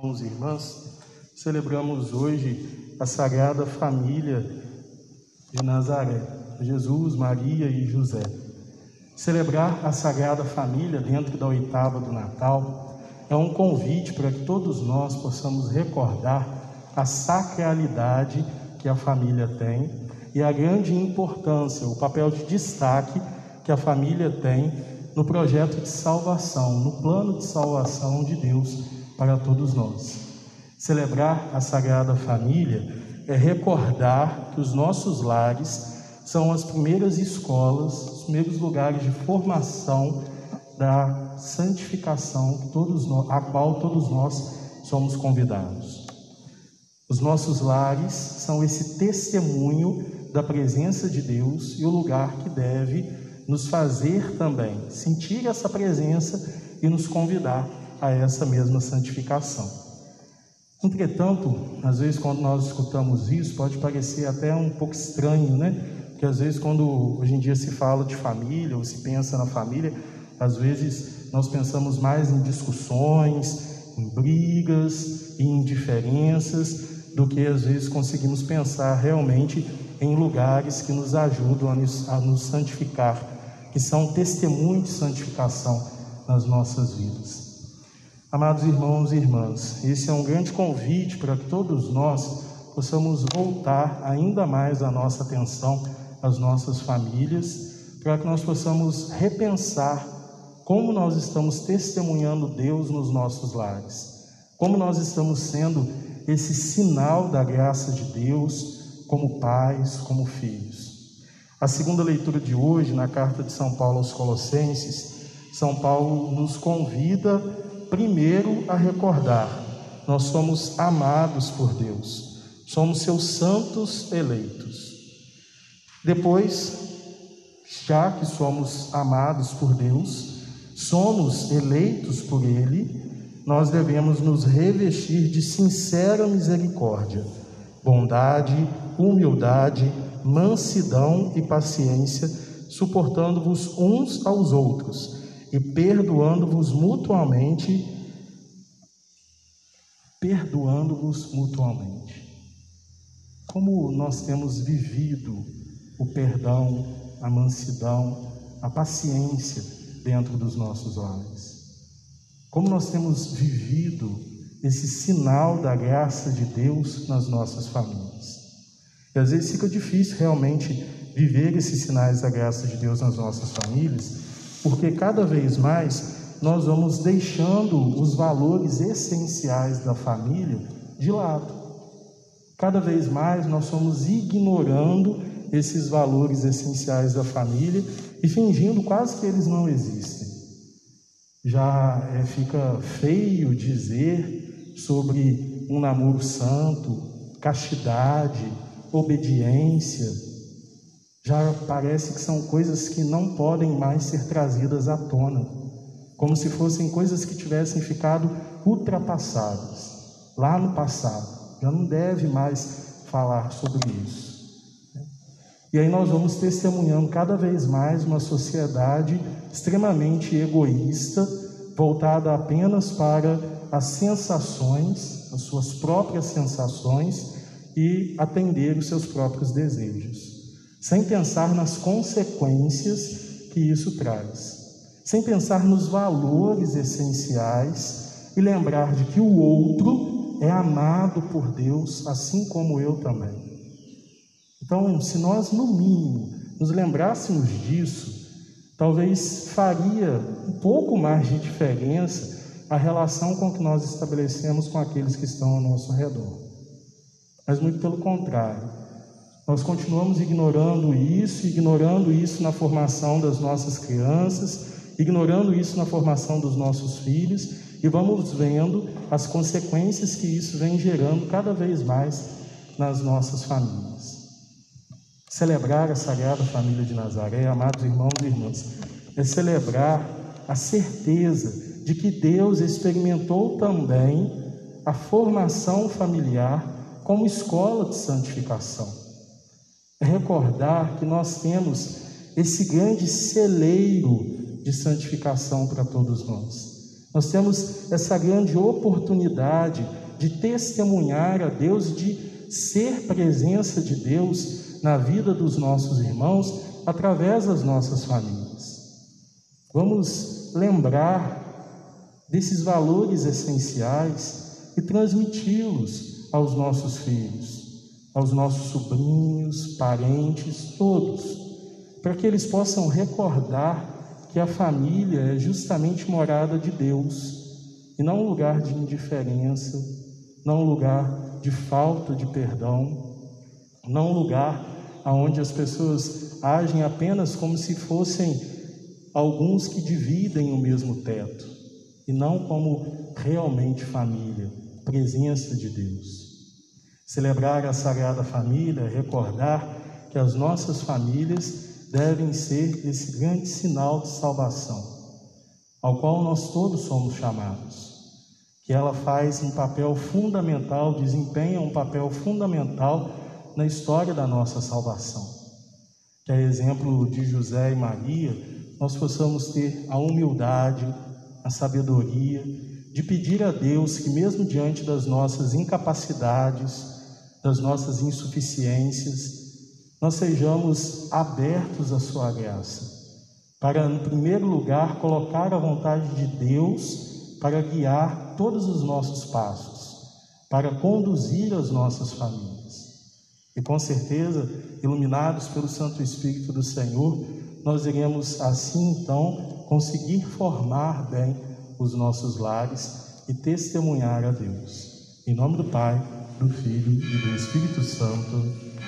Irmãos e irmãs, celebramos hoje a Sagrada Família de Nazaré, Jesus, Maria e José. Celebrar a Sagrada Família dentro da oitava do Natal é um convite para que todos nós possamos recordar a sacralidade que a família tem e a grande importância, o papel de destaque que a família tem no projeto de salvação, no plano de salvação de Deus para todos nós. Celebrar a Sagrada Família é recordar que os nossos lares são as primeiras escolas, os primeiros lugares de formação da santificação todos nós, a qual todos nós somos convidados. Os nossos lares são esse testemunho da presença de Deus e o lugar que deve nos fazer também sentir essa presença e nos convidar a essa mesma santificação. Entretanto, às vezes quando nós escutamos isso, pode parecer até um pouco estranho, né? Porque às vezes quando hoje em dia se fala de família ou se pensa na família, às vezes nós pensamos mais em discussões, em brigas, em indiferenças, do que às vezes conseguimos pensar realmente em lugares que nos ajudam a nos, a nos santificar, que são testemunhos de santificação nas nossas vidas. Amados irmãos e irmãs, esse é um grande convite para que todos nós possamos voltar ainda mais a nossa atenção às nossas famílias, para que nós possamos repensar como nós estamos testemunhando Deus nos nossos lares, como nós estamos sendo esse sinal da graça de Deus como pais, como filhos. A segunda leitura de hoje, na carta de São Paulo aos Colossenses, São Paulo nos convida primeiro a recordar: nós somos amados por Deus, somos seus santos eleitos. Depois, já que somos amados por Deus, somos eleitos por Ele, nós devemos nos revestir de sincera misericórdia, bondade, humildade, mansidão e paciência, suportando-vos uns aos outros e perdoando-vos mutuamente, perdoando-vos mutuamente. Como nós temos vivido o perdão, a mansidão, a paciência dentro dos nossos lares. Como nós temos vivido esse sinal da graça de Deus nas nossas famílias. E às vezes fica difícil realmente viver esses sinais da graça de Deus nas nossas famílias, porque cada vez mais nós vamos deixando os valores essenciais da família de lado. Cada vez mais nós somos ignorando esses valores essenciais da família e fingindo quase que eles não existem. Já é, fica feio dizer sobre um namoro santo, castidade, obediência, já parece que são coisas que não podem mais ser trazidas à tona, como se fossem coisas que tivessem ficado ultrapassadas lá no passado. Já não deve mais falar sobre isso. E aí nós vamos testemunhando cada vez mais uma sociedade extremamente egoísta, voltada apenas para as sensações, as suas próprias sensações e atender os seus próprios desejos sem pensar nas consequências que isso traz, sem pensar nos valores essenciais e lembrar de que o outro é amado por Deus, assim como eu também. Então, se nós, no mínimo, nos lembrássemos disso, talvez faria um pouco mais de diferença a relação com que nós estabelecemos com aqueles que estão ao nosso redor. Mas muito pelo contrário, nós continuamos ignorando isso, ignorando isso na formação das nossas crianças, ignorando isso na formação dos nossos filhos e vamos vendo as consequências que isso vem gerando cada vez mais nas nossas famílias. Celebrar a Sagrada Família de Nazaré, amados irmãos e irmãs, é celebrar a certeza de que Deus experimentou também a formação familiar como escola de santificação recordar que nós temos esse grande celeiro de santificação para todos nós. Nós temos essa grande oportunidade de testemunhar a Deus, de ser presença de Deus na vida dos nossos irmãos através das nossas famílias. Vamos lembrar desses valores essenciais e transmiti-los aos nossos filhos, aos nossos sobrinhos, parentes, todos, para que eles possam recordar que a família é justamente morada de Deus e não um lugar de indiferença, não um lugar de falta de perdão, não um lugar onde as pessoas agem apenas como se fossem alguns que dividem o mesmo teto e não como realmente família, presença de Deus. Celebrar a Sagrada Família, recordar que as nossas famílias devem ser esse grande sinal de salvação, ao qual nós todos somos chamados. Que ela faz um papel fundamental, desempenha um papel fundamental na história da nossa salvação. Que a exemplo de José e Maria, nós possamos ter a humildade, a sabedoria de pedir a Deus que, mesmo diante das nossas incapacidades, das nossas insuficiências, nós sejamos abertos à Sua graça, para, em primeiro lugar, colocar a vontade de Deus para guiar todos os nossos passos, para conduzir as nossas famílias. E com certeza, iluminados pelo Santo Espírito do Senhor, nós iremos assim então conseguir formar bem os nossos lares e testemunhar a Deus. Em nome do Pai, do Filho e do Espírito Santo.